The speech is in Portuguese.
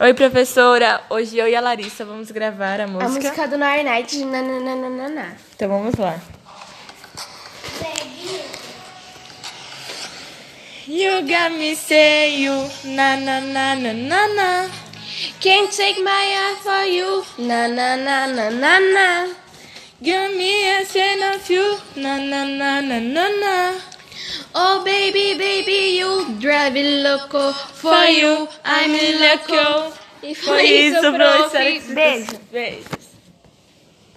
Oi, professora. Hoje eu e a Larissa vamos gravar a música. A música do Night Night de nananana. Então vamos lá. You got me say you na na na na na na. Can't take my eye for you. Na na na na na na. Give me a sign of you na na na na na na. Oh baby, baby, it loco. For you, I'm in loco. E Foi isso, professora. Beijo. Beijo.